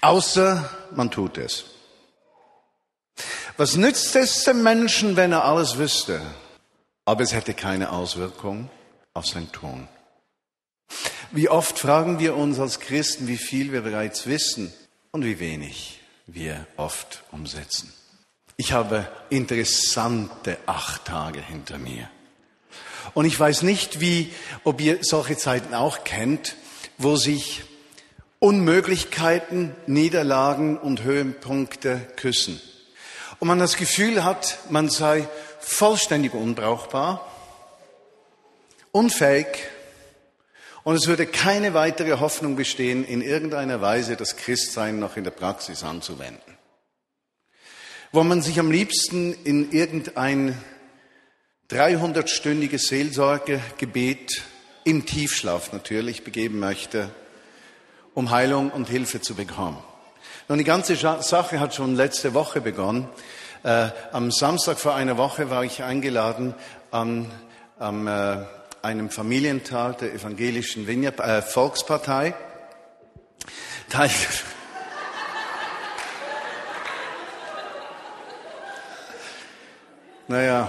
Außer man tut es. Was nützt es dem Menschen, wenn er alles wüsste, aber es hätte keine Auswirkung auf sein Tun? Wie oft fragen wir uns als Christen, wie viel wir bereits wissen und wie wenig wir oft umsetzen. Ich habe interessante acht Tage hinter mir. Und ich weiß nicht, wie, ob ihr solche Zeiten auch kennt, wo sich Unmöglichkeiten, Niederlagen und Höhenpunkte küssen. Und man das Gefühl hat, man sei vollständig unbrauchbar, unfähig, und es würde keine weitere Hoffnung bestehen, in irgendeiner Weise das Christsein noch in der Praxis anzuwenden. Wo man sich am liebsten in irgendein 300-stündiges Seelsorgegebet im Tiefschlaf natürlich begeben möchte, um Heilung und Hilfe zu bekommen. Nun, die ganze Sache hat schon letzte Woche begonnen. Äh, am Samstag vor einer Woche war ich eingeladen an, am äh, einem Familientag der evangelischen Vineyard, äh, Volkspartei. Teil naja,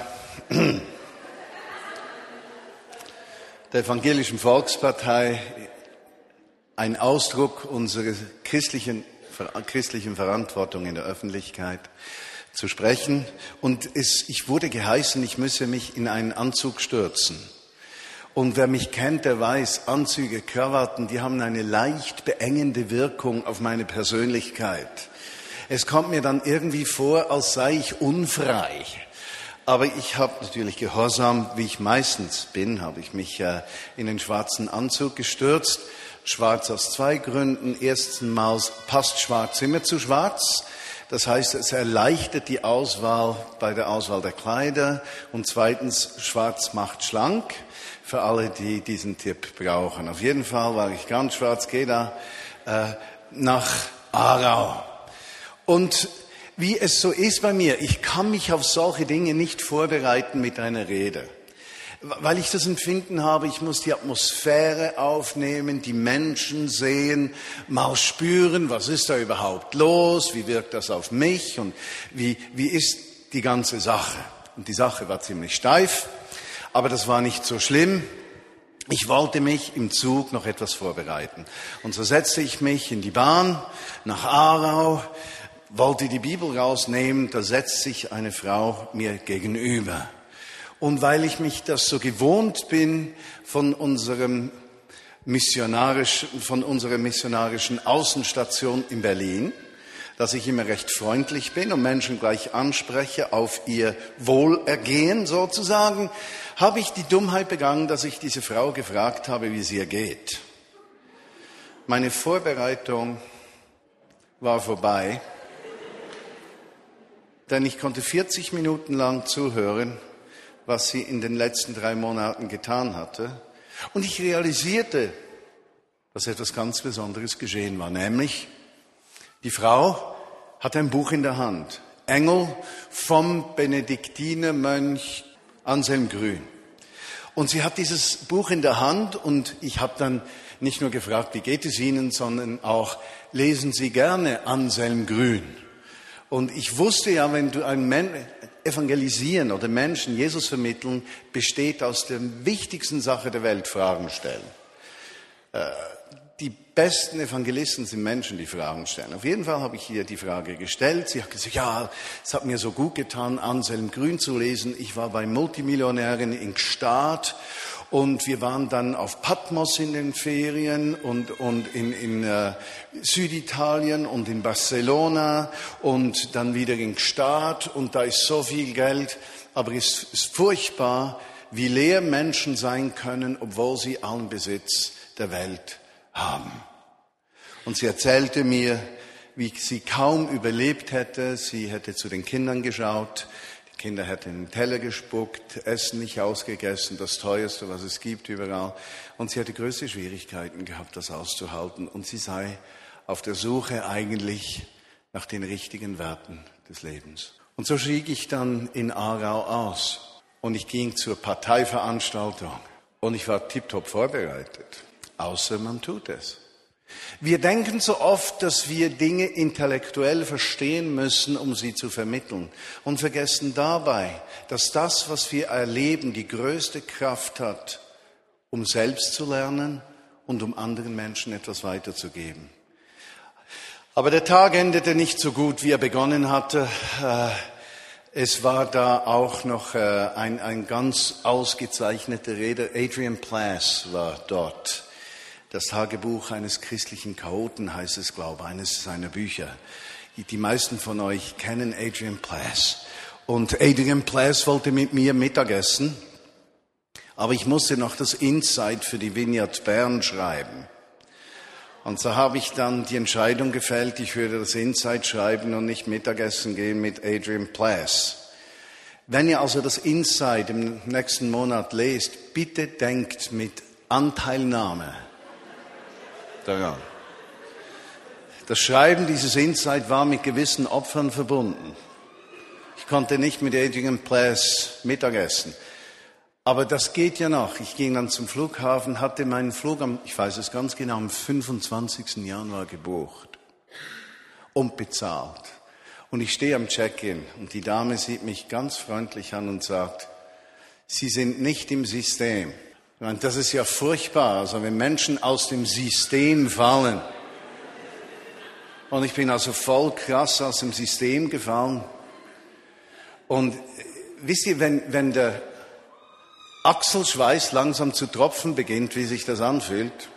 der evangelischen Volkspartei ein Ausdruck unserer christlichen, christlichen Verantwortung in der Öffentlichkeit zu sprechen. Und es, ich wurde geheißen, ich müsse mich in einen Anzug stürzen. Und wer mich kennt, der weiß, Anzüge, Krawatten, die haben eine leicht beengende Wirkung auf meine Persönlichkeit. Es kommt mir dann irgendwie vor, als sei ich unfrei. Aber ich habe natürlich gehorsam, wie ich meistens bin, habe ich mich äh, in den schwarzen Anzug gestürzt. Schwarz aus zwei Gründen. Erstens passt schwarz immer zu schwarz. Das heißt, es erleichtert die Auswahl bei der Auswahl der Kleider. Und zweitens, schwarz macht schlank für alle, die diesen Tipp brauchen. Auf jeden Fall war ich ganz schwarz, gehe da äh, nach Aarau. Und wie es so ist bei mir, ich kann mich auf solche Dinge nicht vorbereiten mit einer Rede. Weil ich das Empfinden habe, ich muss die Atmosphäre aufnehmen, die Menschen sehen, mal spüren, was ist da überhaupt los, wie wirkt das auf mich und wie, wie ist die ganze Sache. Und die Sache war ziemlich steif. Aber das war nicht so schlimm. Ich wollte mich im Zug noch etwas vorbereiten. Und so setzte ich mich in die Bahn nach Aarau, wollte die Bibel rausnehmen, da setzt sich eine Frau mir gegenüber. Und weil ich mich das so gewohnt bin von unserem missionarischen, von unserer missionarischen Außenstation in Berlin, dass ich immer recht freundlich bin und Menschen gleich anspreche auf ihr Wohlergehen sozusagen, habe ich die Dummheit begangen, dass ich diese Frau gefragt habe, wie es ihr geht. Meine Vorbereitung war vorbei, denn ich konnte 40 Minuten lang zuhören, was sie in den letzten drei Monaten getan hatte. Und ich realisierte, dass etwas ganz Besonderes geschehen war, nämlich die Frau hat ein Buch in der Hand. Engel vom Benediktinermönch Anselm Grün. Und sie hat dieses Buch in der Hand und ich habe dann nicht nur gefragt, wie geht es Ihnen, sondern auch, lesen Sie gerne Anselm Grün. Und ich wusste ja, wenn du einen Men evangelisieren oder Menschen Jesus vermitteln, besteht aus der wichtigsten Sache der Welt Fragen stellen. Äh, die besten Evangelisten sind Menschen, die Fragen stellen. Auf jeden Fall habe ich ihr die Frage gestellt. Sie hat gesagt, ja, es hat mir so gut getan, Anselm Grün zu lesen. Ich war bei Multimillionären in Gstaad und wir waren dann auf Patmos in den Ferien und, und in, in äh, Süditalien und in Barcelona und dann wieder in Gstaad und da ist so viel Geld, aber es ist furchtbar, wie leer Menschen sein können, obwohl sie allen Besitz der Welt haben. Und sie erzählte mir, wie sie kaum überlebt hätte. Sie hätte zu den Kindern geschaut. Kinder hätten in den Teller gespuckt, Essen nicht ausgegessen, das teuerste, was es gibt überall. Und sie hätte größte Schwierigkeiten gehabt, das auszuhalten. Und sie sei auf der Suche eigentlich nach den richtigen Werten des Lebens. Und so stieg ich dann in Aarau aus und ich ging zur Parteiveranstaltung und ich war tiptop vorbereitet außer man tut es. Wir denken so oft, dass wir Dinge intellektuell verstehen müssen, um sie zu vermitteln und vergessen dabei, dass das, was wir erleben, die größte Kraft hat, um selbst zu lernen und um anderen Menschen etwas weiterzugeben. Aber der Tag endete nicht so gut, wie er begonnen hatte. Äh, es war da auch noch äh, ein, ein ganz ausgezeichneter Redner, Adrian Plass war dort. Das Tagebuch eines christlichen Chaoten heißt es, glaube ich, eines seiner Bücher. Die meisten von euch kennen Adrian Plass. Und Adrian Plass wollte mit mir Mittagessen, aber ich musste noch das Insight für die Vineyard Bern schreiben. Und so habe ich dann die Entscheidung gefällt, ich würde das Insight schreiben und nicht Mittagessen gehen mit Adrian Plass. Wenn ihr also das Insight im nächsten Monat lest, bitte denkt mit Anteilnahme daran. Das Schreiben dieses Insight war mit gewissen Opfern verbunden. Ich konnte nicht mit Adrian Plass Mittagessen. Aber das geht ja noch. Ich ging dann zum Flughafen, hatte meinen Flug am, ich weiß es ganz genau, am 25. Januar gebucht und bezahlt. Und ich stehe am Check-in und die Dame sieht mich ganz freundlich an und sagt, Sie sind nicht im System. Meine, das ist ja furchtbar, also wenn Menschen aus dem System fallen. Und ich bin also voll krass aus dem System gefallen. Und wisst ihr, wenn, wenn der Achselschweiß langsam zu tropfen beginnt, wie sich das anfühlt.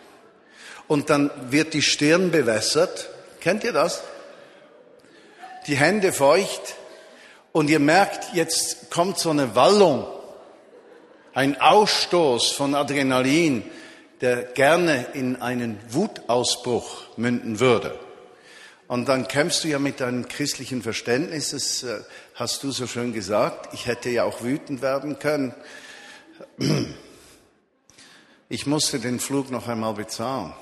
Und dann wird die Stirn bewässert. Kennt ihr das? Die Hände feucht. Und ihr merkt, jetzt kommt so eine Wallung, ein Ausstoß von Adrenalin, der gerne in einen Wutausbruch münden würde. Und dann kämpfst du ja mit deinem christlichen Verständnis, das äh, hast du so schön gesagt. Ich hätte ja auch wütend werden können. Ich musste den Flug noch einmal bezahlen.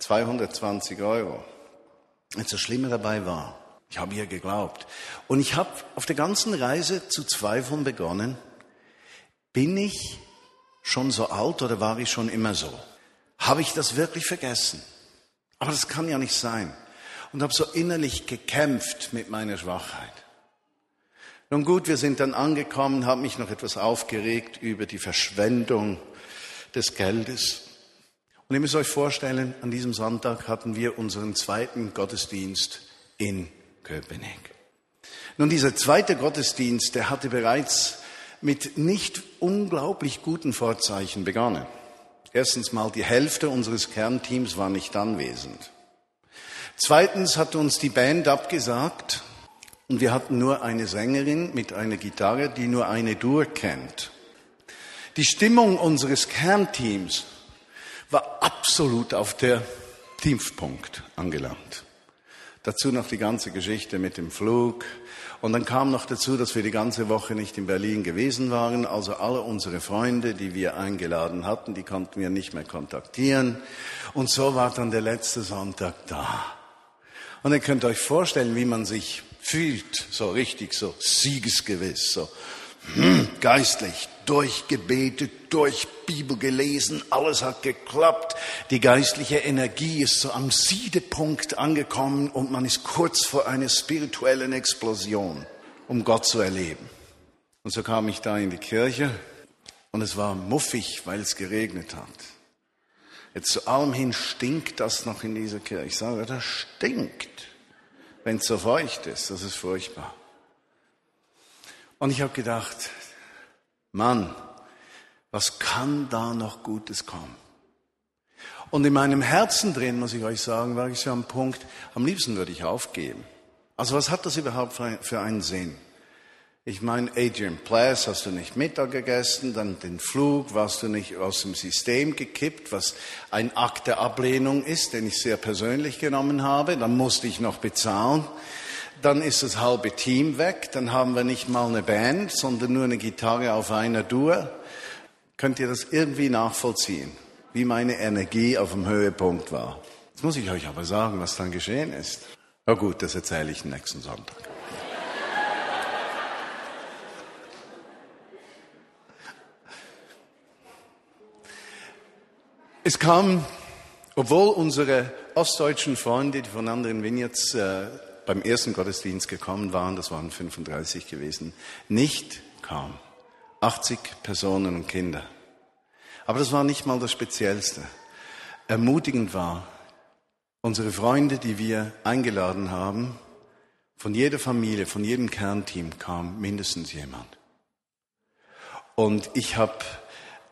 220 Euro. Und das Schlimme dabei war, ich habe ihr geglaubt. Und ich habe auf der ganzen Reise zu zweifeln begonnen, bin ich schon so alt oder war ich schon immer so? Habe ich das wirklich vergessen? Aber das kann ja nicht sein. Und habe so innerlich gekämpft mit meiner Schwachheit. Nun gut, wir sind dann angekommen, haben mich noch etwas aufgeregt über die Verschwendung des Geldes. Und ihr müsst euch vorstellen, an diesem Sonntag hatten wir unseren zweiten Gottesdienst in Köpenick. Nun, dieser zweite Gottesdienst, der hatte bereits mit nicht unglaublich guten Vorzeichen begonnen. Erstens mal, die Hälfte unseres Kernteams war nicht anwesend. Zweitens hat uns die Band abgesagt und wir hatten nur eine Sängerin mit einer Gitarre, die nur eine Dur kennt. Die Stimmung unseres Kernteams war absolut auf der Tiefpunkt angelangt. Dazu noch die ganze Geschichte mit dem Flug. Und dann kam noch dazu, dass wir die ganze Woche nicht in Berlin gewesen waren. Also alle unsere Freunde, die wir eingeladen hatten, die konnten wir nicht mehr kontaktieren. Und so war dann der letzte Sonntag da. Und ihr könnt euch vorstellen, wie man sich fühlt, so richtig, so siegesgewiss, so hm, geistlich, durchgebetet, durch Bibel gelesen, alles hat geklappt, die geistliche Energie ist so am Siedepunkt angekommen und man ist kurz vor einer spirituellen Explosion, um Gott zu erleben. Und so kam ich da in die Kirche und es war muffig, weil es geregnet hat. Jetzt zu allem hin stinkt das noch in dieser Kirche. Ich sage, das stinkt wenn es so feucht ist. Das ist furchtbar. Und ich habe gedacht, Mann, was kann da noch Gutes kommen? Und in meinem Herzen drin, muss ich euch sagen, war ich so am Punkt, am liebsten würde ich aufgeben. Also was hat das überhaupt für einen Sinn? Ich meine, Adrian Plass hast du nicht Mittag gegessen, dann den Flug warst du nicht aus dem System gekippt, was ein Akt der Ablehnung ist, den ich sehr persönlich genommen habe. Dann musste ich noch bezahlen. Dann ist das halbe Team weg. Dann haben wir nicht mal eine Band, sondern nur eine Gitarre auf einer Dur. Könnt ihr das irgendwie nachvollziehen, wie meine Energie auf dem Höhepunkt war? Jetzt muss ich euch aber sagen, was dann geschehen ist. Na gut, das erzähle ich nächsten Sonntag. Es kam Obwohl unsere ostdeutschen Freunde, die von anderen Vineyards äh, beim ersten Gottesdienst gekommen waren, das waren 35 gewesen, nicht kamen. 80 Personen und Kinder. Aber das war nicht mal das Speziellste. Ermutigend war, unsere Freunde, die wir eingeladen haben, von jeder Familie, von jedem Kernteam kam mindestens jemand. Und ich habe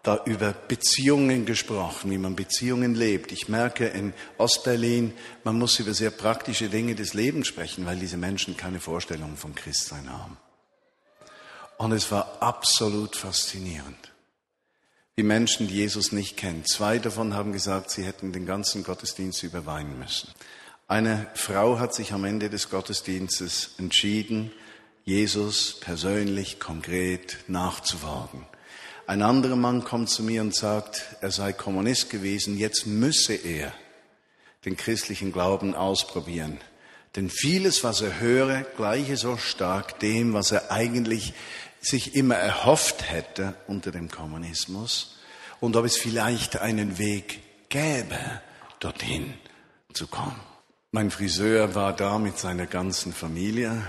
da über Beziehungen gesprochen, wie man Beziehungen lebt. Ich merke in Ostberlin, man muss über sehr praktische Dinge des Lebens sprechen, weil diese Menschen keine Vorstellung vom Christsein haben. Und es war absolut faszinierend. Die Menschen, die Jesus nicht kennen. Zwei davon haben gesagt, sie hätten den ganzen Gottesdienst überweinen müssen. Eine Frau hat sich am Ende des Gottesdienstes entschieden, Jesus persönlich, konkret nachzuwagen. Ein anderer Mann kommt zu mir und sagt, er sei Kommunist gewesen, jetzt müsse er den christlichen Glauben ausprobieren. Denn vieles, was er höre, gleiche so stark dem, was er eigentlich sich immer erhofft hätte unter dem Kommunismus und ob es vielleicht einen Weg gäbe, dorthin zu kommen. Mein Friseur war da mit seiner ganzen Familie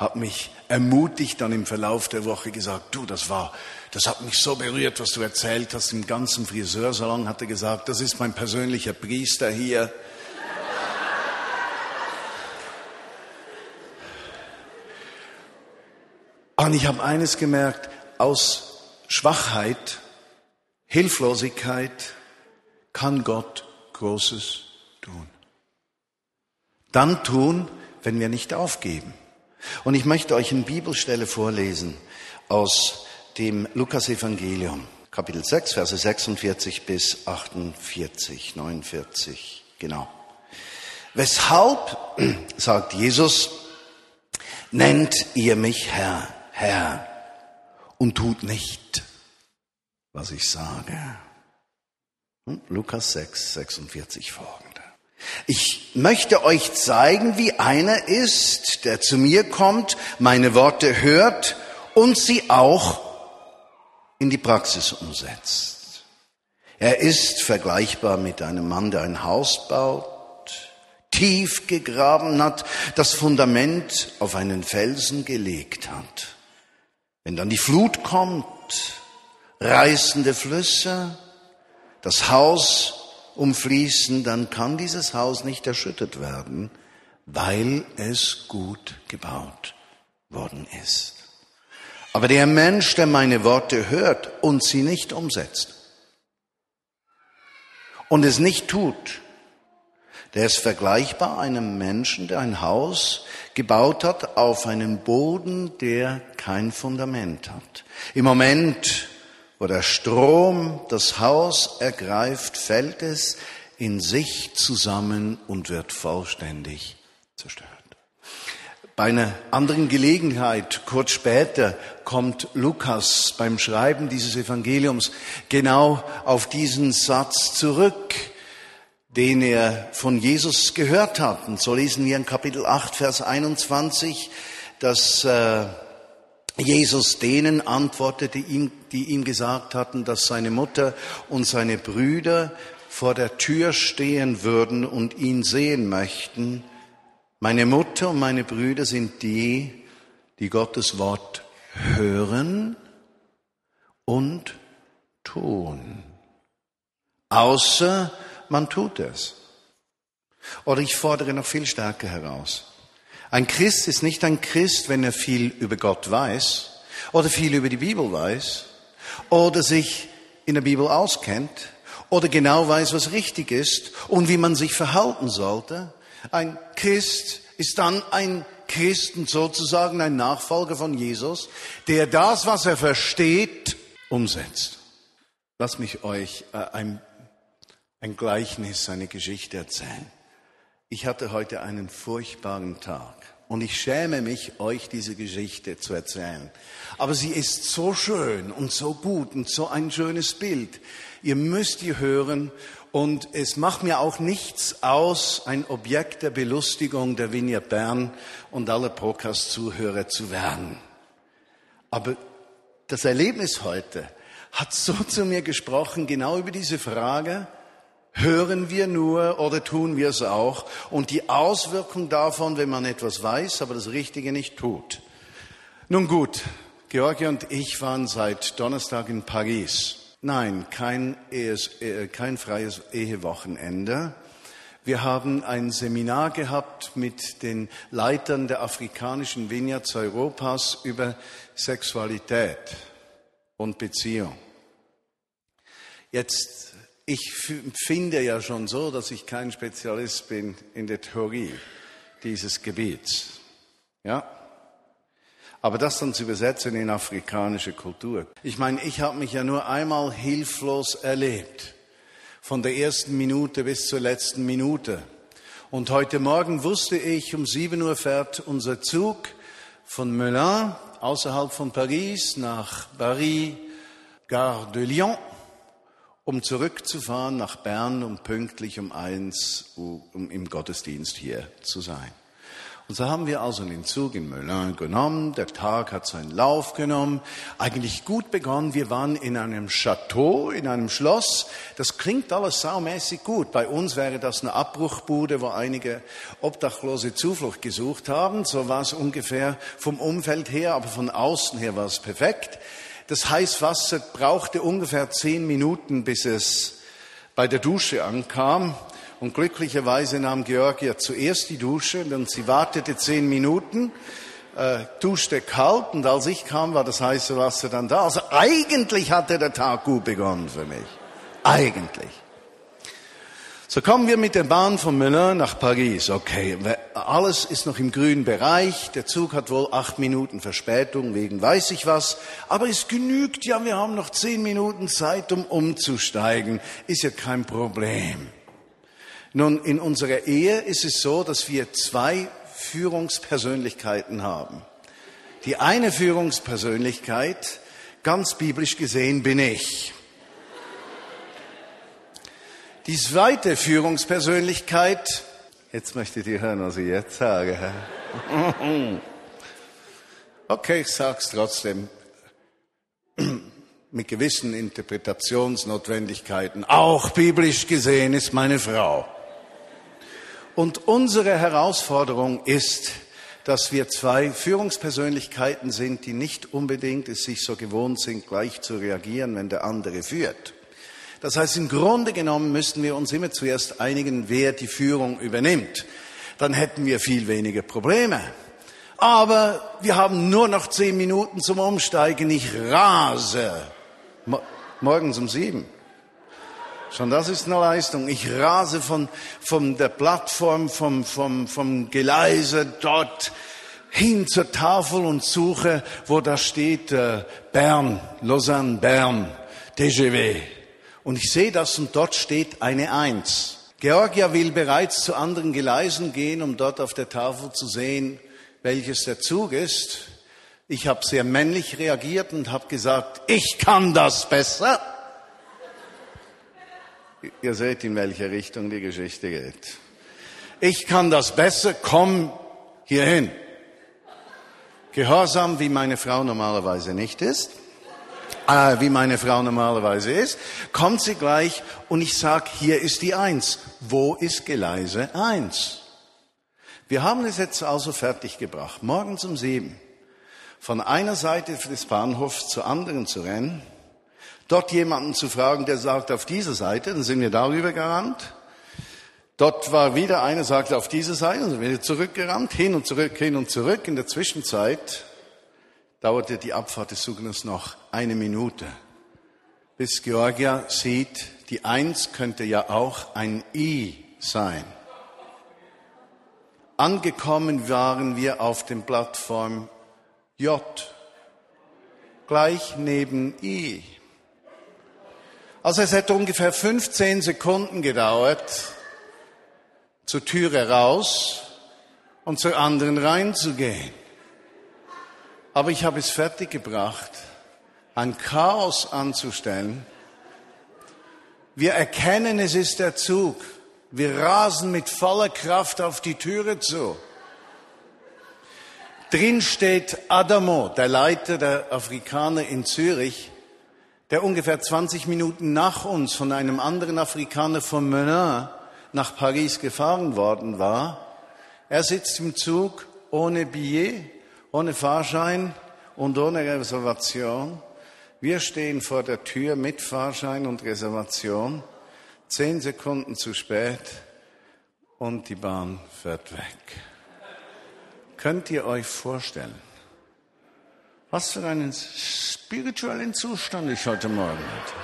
hat mich ermutigt dann im Verlauf der Woche gesagt, du, das war, das hat mich so berührt, was du erzählt hast. Im ganzen Friseursalon hat er gesagt, das ist mein persönlicher Priester hier. Und ich habe eines gemerkt, aus Schwachheit, Hilflosigkeit kann Gott Großes tun. Dann tun, wenn wir nicht aufgeben. Und ich möchte euch eine Bibelstelle vorlesen aus dem Lukas-Evangelium, Kapitel 6, Verse 46 bis 48, 49, genau. Weshalb, sagt Jesus, nennt ihr mich Herr, Herr, und tut nicht, was ich sage. Hm? Lukas 6, 46 folgende. Ich möchte euch zeigen, wie einer ist, der zu mir kommt, meine Worte hört und sie auch in die Praxis umsetzt. Er ist vergleichbar mit einem Mann, der ein Haus baut, tief gegraben hat, das Fundament auf einen Felsen gelegt hat. Wenn dann die Flut kommt, reißende Flüsse, das Haus umfließen, dann kann dieses Haus nicht erschüttert werden, weil es gut gebaut worden ist. Aber der Mensch, der meine Worte hört und sie nicht umsetzt und es nicht tut, der ist vergleichbar einem Menschen, der ein Haus gebaut hat auf einen Boden, der kein Fundament hat. Im Moment wo der Strom das Haus ergreift, fällt es in sich zusammen und wird vollständig zerstört. Bei einer anderen Gelegenheit, kurz später, kommt Lukas beim Schreiben dieses Evangeliums genau auf diesen Satz zurück, den er von Jesus gehört hat. Und so lesen wir in Kapitel 8, Vers 21, dass äh, Jesus denen antwortete, die ihm gesagt hatten, dass seine Mutter und seine Brüder vor der Tür stehen würden und ihn sehen möchten. Meine Mutter und meine Brüder sind die, die Gottes Wort hören und tun. Außer man tut es. Oder ich fordere noch viel stärker heraus. Ein Christ ist nicht ein Christ, wenn er viel über Gott weiß oder viel über die Bibel weiß oder sich in der Bibel auskennt oder genau weiß, was richtig ist und wie man sich verhalten sollte. Ein Christ ist dann ein Christ und sozusagen ein Nachfolger von Jesus, der das, was er versteht, umsetzt. Lass mich euch äh, ein, ein Gleichnis, eine Geschichte erzählen. Ich hatte heute einen furchtbaren Tag. Und ich schäme mich, euch diese Geschichte zu erzählen. Aber sie ist so schön und so gut und so ein schönes Bild. Ihr müsst die hören und es macht mir auch nichts aus, ein Objekt der Belustigung der Vinia Bern und aller Podcast-Zuhörer zu werden. Aber das Erlebnis heute hat so zu mir gesprochen, genau über diese Frage, Hören wir nur oder tun wir es auch? Und die Auswirkung davon, wenn man etwas weiß, aber das Richtige nicht tut. Nun gut, Georgia und ich waren seit Donnerstag in Paris. Nein, kein, Ehes, äh, kein freies Ehewochenende. Wir haben ein Seminar gehabt mit den Leitern der afrikanischen Vineyards Europas über Sexualität und Beziehung. Jetzt, ich finde ja schon so, dass ich kein Spezialist bin in der Theorie dieses Gebiets. Ja? Aber das dann zu übersetzen in afrikanische Kultur. Ich meine, ich habe mich ja nur einmal hilflos erlebt. Von der ersten Minute bis zur letzten Minute. Und heute Morgen wusste ich, um sieben Uhr fährt unser Zug von Melun außerhalb von Paris nach Paris, Gare de Lyon, um zurückzufahren nach Bern, um pünktlich um eins um im Gottesdienst hier zu sein. Und so haben wir also den Zug in Melun genommen. Der Tag hat seinen Lauf genommen. Eigentlich gut begonnen. Wir waren in einem Chateau, in einem Schloss. Das klingt alles saumäßig gut. Bei uns wäre das eine Abbruchbude, wo einige Obdachlose Zuflucht gesucht haben. So war es ungefähr vom Umfeld her, aber von außen her war es perfekt. Das Heißwasser brauchte ungefähr zehn Minuten, bis es bei der Dusche ankam. Und glücklicherweise nahm Georgia zuerst die Dusche, und sie wartete zehn Minuten, äh, duschte kalt und als ich kam, war das heiße Wasser dann da. Also eigentlich hatte der Tag gut begonnen für mich. Eigentlich. So kommen wir mit der Bahn von Melun nach Paris. Okay, alles ist noch im grünen Bereich. Der Zug hat wohl acht Minuten Verspätung wegen weiß ich was. Aber es genügt ja, wir haben noch zehn Minuten Zeit, um umzusteigen. Ist ja kein Problem. Nun, in unserer Ehe ist es so, dass wir zwei Führungspersönlichkeiten haben. Die eine Führungspersönlichkeit, ganz biblisch gesehen, bin ich. Die zweite Führungspersönlichkeit, jetzt möchtet ihr hören, was ich jetzt sage. Okay, ich sag's trotzdem mit gewissen Interpretationsnotwendigkeiten. Auch biblisch gesehen ist meine Frau. Und unsere Herausforderung ist, dass wir zwei Führungspersönlichkeiten sind, die nicht unbedingt es sich so gewohnt sind, gleich zu reagieren, wenn der andere führt. Das heißt, im Grunde genommen müssten wir uns immer zuerst einigen, wer die Führung übernimmt. Dann hätten wir viel weniger Probleme. Aber wir haben nur noch zehn Minuten zum Umsteigen. Ich rase. Morgens um sieben. Schon das ist eine Leistung. Ich rase von, von der Plattform, vom, vom, vom Geleise dort hin zur Tafel und suche, wo da steht äh, Bern, Lausanne, Bern, TGV. Und ich sehe das und dort steht eine Eins. Georgia will bereits zu anderen Geleisen gehen, um dort auf der Tafel zu sehen, welches der Zug ist. Ich habe sehr männlich reagiert und habe gesagt, ich kann das besser. Ihr seht, in welche Richtung die Geschichte geht. Ich kann das besser, komm hierhin. Gehorsam, wie meine Frau normalerweise nicht ist, äh, wie meine Frau normalerweise ist, kommt sie gleich und ich sag, hier ist die Eins. Wo ist Geleise eins? Wir haben es jetzt also fertiggebracht, morgens um sieben von einer Seite des Bahnhofs zur anderen zu rennen dort jemanden zu fragen, der sagt auf diese Seite, dann sind wir darüber gerannt. Dort war wieder einer, sagte auf diese Seite, dann sind wir zurückgerannt, hin und zurück, hin und zurück. In der Zwischenzeit dauerte die Abfahrt des Zuges noch eine Minute, bis Georgia sieht, die Eins könnte ja auch ein I sein. Angekommen waren wir auf dem Plattform J, gleich neben I. Also es hätte ungefähr 15 Sekunden gedauert, zur Türe raus und zur anderen reinzugehen. Aber ich habe es fertiggebracht, ein Chaos anzustellen. Wir erkennen, es ist der Zug. Wir rasen mit voller Kraft auf die Türe zu. Drin steht Adamo, der Leiter der Afrikaner in Zürich der ungefähr 20 Minuten nach uns von einem anderen Afrikaner von Menin nach Paris gefahren worden war. Er sitzt im Zug ohne Billet, ohne Fahrschein und ohne Reservation. Wir stehen vor der Tür mit Fahrschein und Reservation, zehn Sekunden zu spät und die Bahn fährt weg. Könnt ihr euch vorstellen, was für einen spirituellen Zustand ich heute Morgen hatte?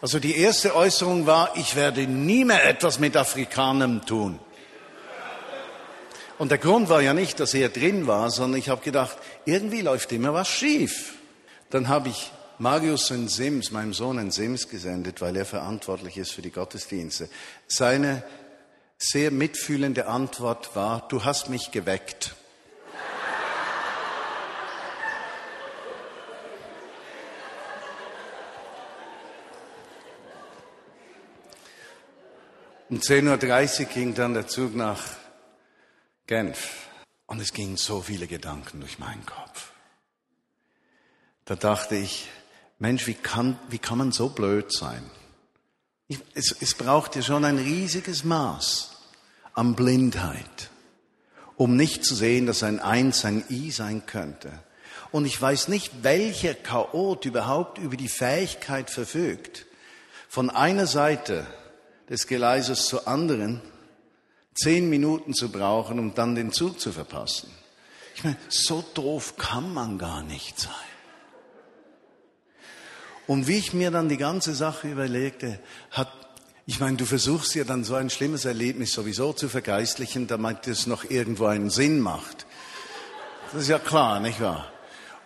Also die erste Äußerung war, ich werde nie mehr etwas mit Afrikanern tun. Und der Grund war ja nicht, dass er drin war, sondern ich habe gedacht, irgendwie läuft immer was schief. Dann habe ich Marius in Sims, meinem Sohn in Sims gesendet, weil er verantwortlich ist für die Gottesdienste. Seine sehr mitfühlende Antwort war, du hast mich geweckt. Um 10.30 Uhr ging dann der Zug nach Genf und es gingen so viele Gedanken durch meinen Kopf. Da dachte ich, Mensch, wie kann, wie kann man so blöd sein? Ich, es, es braucht ja schon ein riesiges Maß an Blindheit, um nicht zu sehen, dass ein Eins ein I sein könnte. Und ich weiß nicht, welcher Chaot überhaupt über die Fähigkeit verfügt, von einer Seite des Geleises zur anderen zehn Minuten zu brauchen, um dann den Zug zu verpassen. Ich meine, so doof kann man gar nicht sein. Und wie ich mir dann die ganze Sache überlegte, hat, ich meine, du versuchst ja dann so ein schlimmes Erlebnis sowieso zu vergeistlichen, damit es noch irgendwo einen Sinn macht. Das ist ja klar, nicht wahr?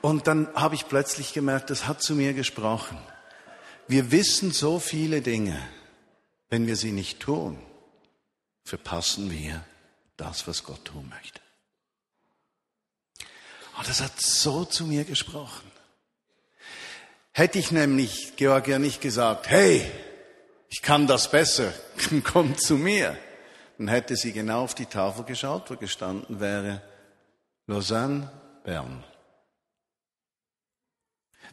Und dann habe ich plötzlich gemerkt, das hat zu mir gesprochen. Wir wissen so viele Dinge, wenn wir sie nicht tun, verpassen wir das, was Gott tun möchte. Und das hat so zu mir gesprochen. Hätte ich nämlich Georgia nicht gesagt, hey, ich kann das besser, komm zu mir, dann hätte sie genau auf die Tafel geschaut, wo gestanden wäre Lausanne, Bern.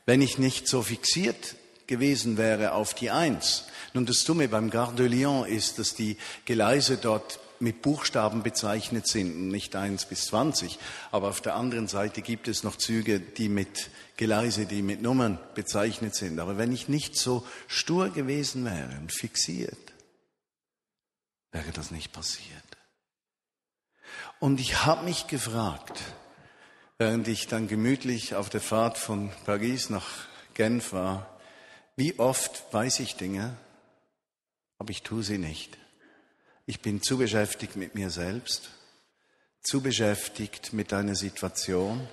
Wenn ich nicht so fixiert gewesen wäre auf die Eins. Nun, das Dumme beim Gare de Lyon ist, dass die Gleise dort mit Buchstaben bezeichnet sind, nicht eins bis zwanzig. Aber auf der anderen Seite gibt es noch Züge, die mit Gleise, die mit Nummern bezeichnet sind. Aber wenn ich nicht so stur gewesen wäre und fixiert, wäre das nicht passiert. Und ich habe mich gefragt, während ich dann gemütlich auf der Fahrt von Paris nach Genf war, wie oft weiß ich Dinge, aber ich tue sie nicht. Ich bin zu beschäftigt mit mir selbst, zu beschäftigt mit einer Situation,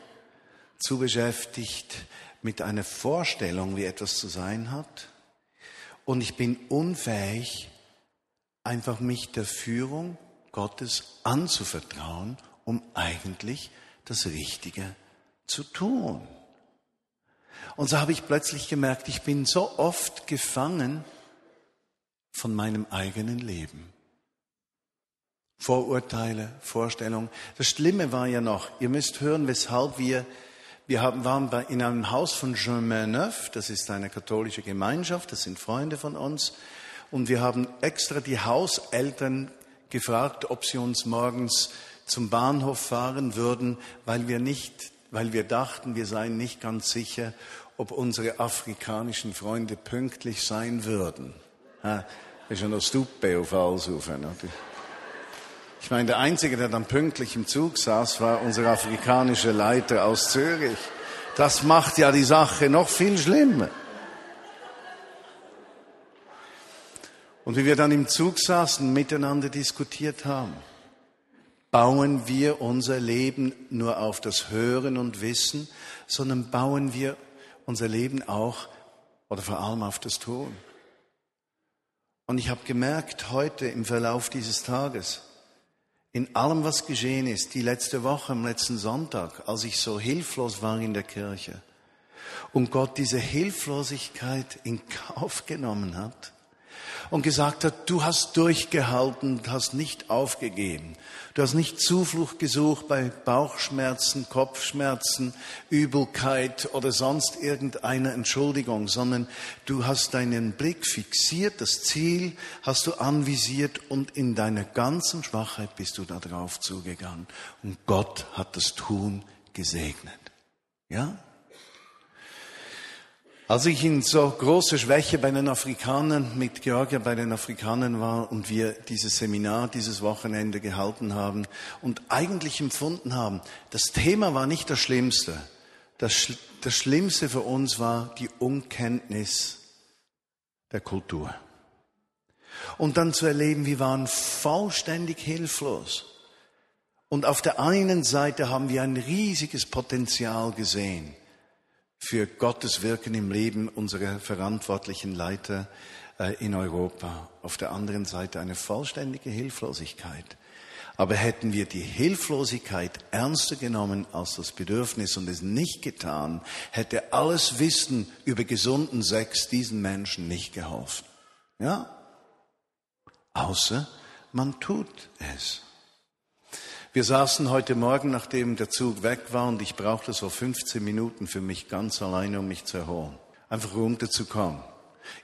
zu beschäftigt mit einer Vorstellung, wie etwas zu sein hat. Und ich bin unfähig, einfach mich der Führung Gottes anzuvertrauen, um eigentlich das Richtige zu tun. Und so habe ich plötzlich gemerkt, ich bin so oft gefangen von meinem eigenen Leben. Vorurteile, Vorstellungen. Das Schlimme war ja noch, ihr müsst hören, weshalb wir, wir haben, waren bei, in einem Haus von Jean Main-Neuf, das ist eine katholische Gemeinschaft, das sind Freunde von uns, und wir haben extra die Hauseltern gefragt, ob sie uns morgens zum Bahnhof fahren würden, weil wir nicht weil wir dachten, wir seien nicht ganz sicher, ob unsere afrikanischen Freunde pünktlich sein würden. Alsufen. Ich meine, der Einzige, der dann pünktlich im Zug saß, war unser afrikanischer Leiter aus Zürich. Das macht ja die Sache noch viel schlimmer. Und wie wir dann im Zug saßen, miteinander diskutiert haben, bauen wir unser Leben nur auf das Hören und Wissen, sondern bauen wir unser Leben auch oder vor allem auf das Tun. Und ich habe gemerkt heute im Verlauf dieses Tages, in allem, was geschehen ist, die letzte Woche, am letzten Sonntag, als ich so hilflos war in der Kirche und Gott diese Hilflosigkeit in Kauf genommen hat und gesagt hat, du hast durchgehalten, hast nicht aufgegeben. Du hast nicht Zuflucht gesucht bei Bauchschmerzen, Kopfschmerzen, Übelkeit oder sonst irgendeine Entschuldigung, sondern du hast deinen Blick fixiert, das Ziel hast du anvisiert und in deiner ganzen Schwachheit bist du darauf zugegangen. Und Gott hat das Tun gesegnet. Ja? Als ich in so großer Schwäche bei den Afrikanern, mit Georgia bei den Afrikanern war und wir dieses Seminar dieses Wochenende gehalten haben und eigentlich empfunden haben, das Thema war nicht das Schlimmste. Das, das Schlimmste für uns war die Unkenntnis der Kultur. Und dann zu erleben, wir waren vollständig hilflos. Und auf der einen Seite haben wir ein riesiges Potenzial gesehen für Gottes Wirken im Leben unserer verantwortlichen Leiter äh, in Europa. Auf der anderen Seite eine vollständige Hilflosigkeit. Aber hätten wir die Hilflosigkeit ernster genommen als das Bedürfnis und es nicht getan, hätte alles Wissen über gesunden Sex diesen Menschen nicht geholfen. Ja? Außer man tut es. Wir saßen heute Morgen, nachdem der Zug weg war, und ich brauchte so 15 Minuten für mich ganz alleine, um mich zu erholen. Einfach runterzukommen.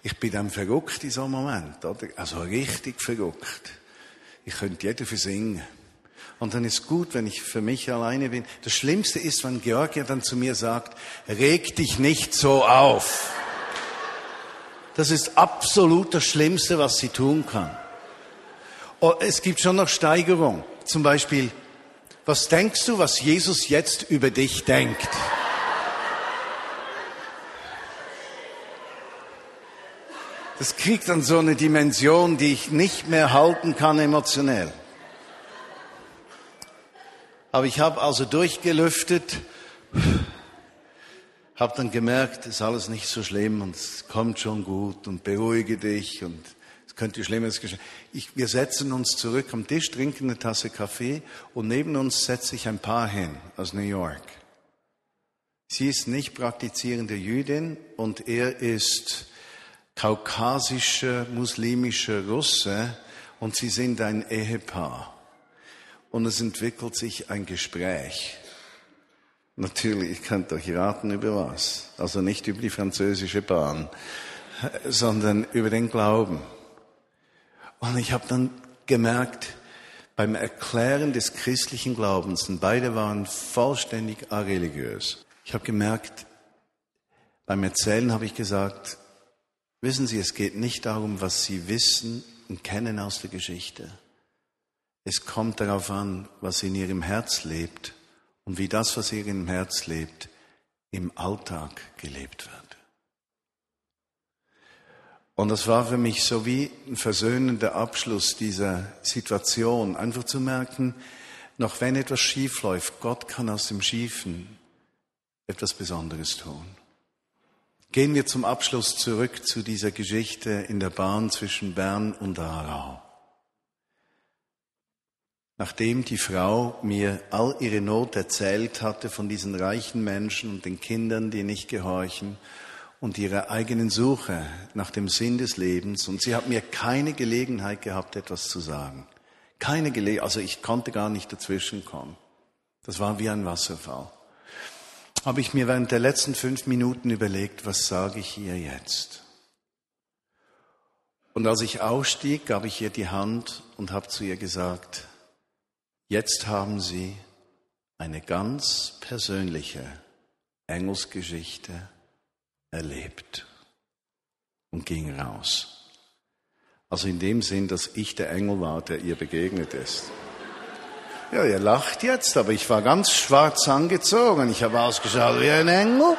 Ich bin dann verrückt in so einem Moment, oder? Also richtig verrückt. Ich könnte jeder versingen. Und dann ist gut, wenn ich für mich alleine bin. Das Schlimmste ist, wenn Georgia dann zu mir sagt, reg dich nicht so auf. Das ist absolut das Schlimmste, was sie tun kann. Oh, es gibt schon noch Steigerung. Zum Beispiel, was denkst du, was Jesus jetzt über dich denkt? Das kriegt dann so eine Dimension, die ich nicht mehr halten kann emotionell. Aber ich habe also durchgelüftet, habe dann gemerkt, ist alles nicht so schlimm und es kommt schon gut und beruhige dich und könnte Schlimmes geschehen. Ich, wir setzen uns zurück am Tisch, trinken eine Tasse Kaffee und neben uns setzt sich ein Paar hin aus New York. Sie ist nicht praktizierende Jüdin und er ist kaukasischer, muslimischer Russe und sie sind ein Ehepaar. Und es entwickelt sich ein Gespräch. Natürlich, ich könnte euch raten über was. Also nicht über die französische Bahn, sondern über den Glauben. Und ich habe dann gemerkt, beim Erklären des christlichen Glaubens, und beide waren vollständig areligiös, ich habe gemerkt, beim Erzählen habe ich gesagt, wissen Sie, es geht nicht darum, was Sie wissen und kennen aus der Geschichte. Es kommt darauf an, was in Ihrem Herz lebt und wie das, was in Ihrem Herz lebt, im Alltag gelebt wird. Und das war für mich so wie ein versöhnender Abschluss dieser Situation, einfach zu merken, noch wenn etwas schief läuft, Gott kann aus dem Schiefen etwas Besonderes tun. Gehen wir zum Abschluss zurück zu dieser Geschichte in der Bahn zwischen Bern und Aarau. Nachdem die Frau mir all ihre Not erzählt hatte von diesen reichen Menschen und den Kindern, die nicht gehorchen, und ihrer eigenen Suche nach dem Sinn des Lebens. Und sie hat mir keine Gelegenheit gehabt, etwas zu sagen. Keine Gelegenheit, also ich konnte gar nicht dazwischen kommen. Das war wie ein Wasserfall. Habe ich mir während der letzten fünf Minuten überlegt, was sage ich ihr jetzt? Und als ich ausstieg, gab ich ihr die Hand und habe zu ihr gesagt, jetzt haben Sie eine ganz persönliche Engelsgeschichte erlebt und ging raus. Also in dem Sinn, dass ich der Engel war, der ihr begegnet ist. Ja, ihr lacht jetzt, aber ich war ganz schwarz angezogen. Ich habe ausgeschaut wie ein Engel.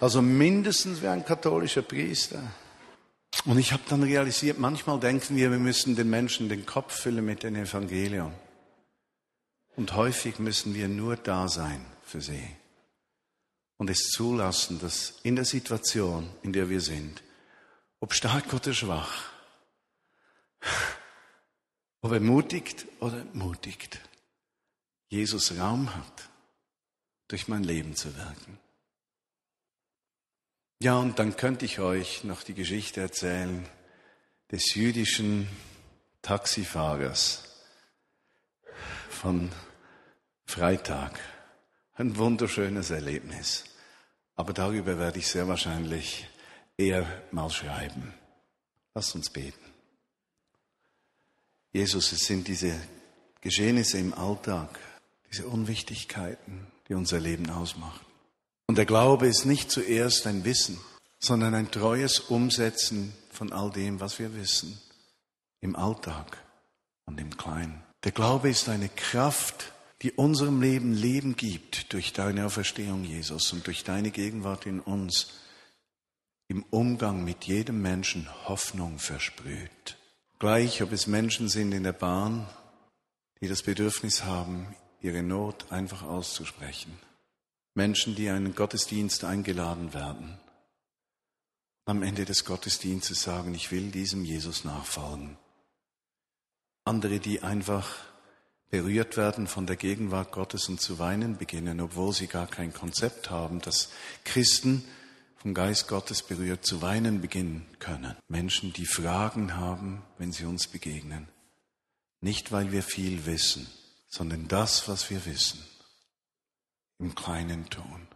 Also mindestens wie ein katholischer Priester. Und ich habe dann realisiert, manchmal denken wir, wir müssen den Menschen den Kopf füllen mit dem Evangelium. Und häufig müssen wir nur da sein für sie und es zulassen, dass in der Situation, in der wir sind, ob stark oder schwach, ob ermutigt oder mutigt, Jesus Raum hat, durch mein Leben zu wirken. Ja, und dann könnte ich euch noch die Geschichte erzählen des jüdischen Taxifahrers von Freitag. Ein wunderschönes Erlebnis. Aber darüber werde ich sehr wahrscheinlich eher mal schreiben. Lasst uns beten. Jesus, es sind diese Geschehnisse im Alltag, diese Unwichtigkeiten, die unser Leben ausmachen. Und der Glaube ist nicht zuerst ein Wissen, sondern ein treues Umsetzen von all dem, was wir wissen, im Alltag und im Kleinen. Der Glaube ist eine Kraft, die unserem Leben Leben gibt durch deine Auferstehung, Jesus, und durch deine Gegenwart in uns, im Umgang mit jedem Menschen Hoffnung versprüht. Gleich, ob es Menschen sind in der Bahn, die das Bedürfnis haben, ihre Not einfach auszusprechen. Menschen, die einen Gottesdienst eingeladen werden. Am Ende des Gottesdienstes sagen, ich will diesem Jesus nachfolgen. Andere, die einfach berührt werden von der Gegenwart Gottes und zu weinen beginnen, obwohl sie gar kein Konzept haben, dass Christen vom Geist Gottes berührt zu weinen beginnen können. Menschen, die Fragen haben, wenn sie uns begegnen. Nicht, weil wir viel wissen, sondern das, was wir wissen, im kleinen Ton.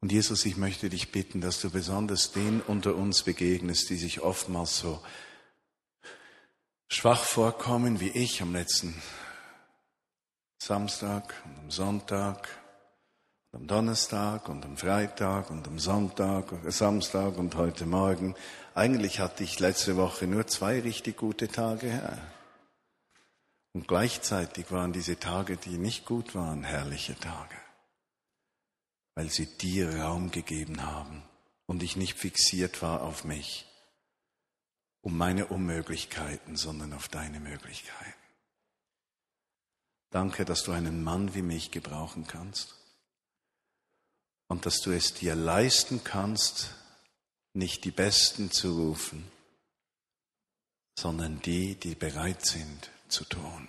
Und Jesus, ich möchte dich bitten, dass du besonders den unter uns begegnest, die sich oftmals so schwach vorkommen wie ich am letzten Samstag und am Sonntag und am Donnerstag und am Freitag und am Sonntag, äh, Samstag und heute Morgen. Eigentlich hatte ich letzte Woche nur zwei richtig gute Tage. Ja. Und gleichzeitig waren diese Tage, die nicht gut waren, herrliche Tage, weil sie dir Raum gegeben haben und ich nicht fixiert war auf mich, um meine Unmöglichkeiten, sondern auf deine Möglichkeiten. Danke, dass du einen Mann wie mich gebrauchen kannst und dass du es dir leisten kannst, nicht die Besten zu rufen, sondern die, die bereit sind zu tun.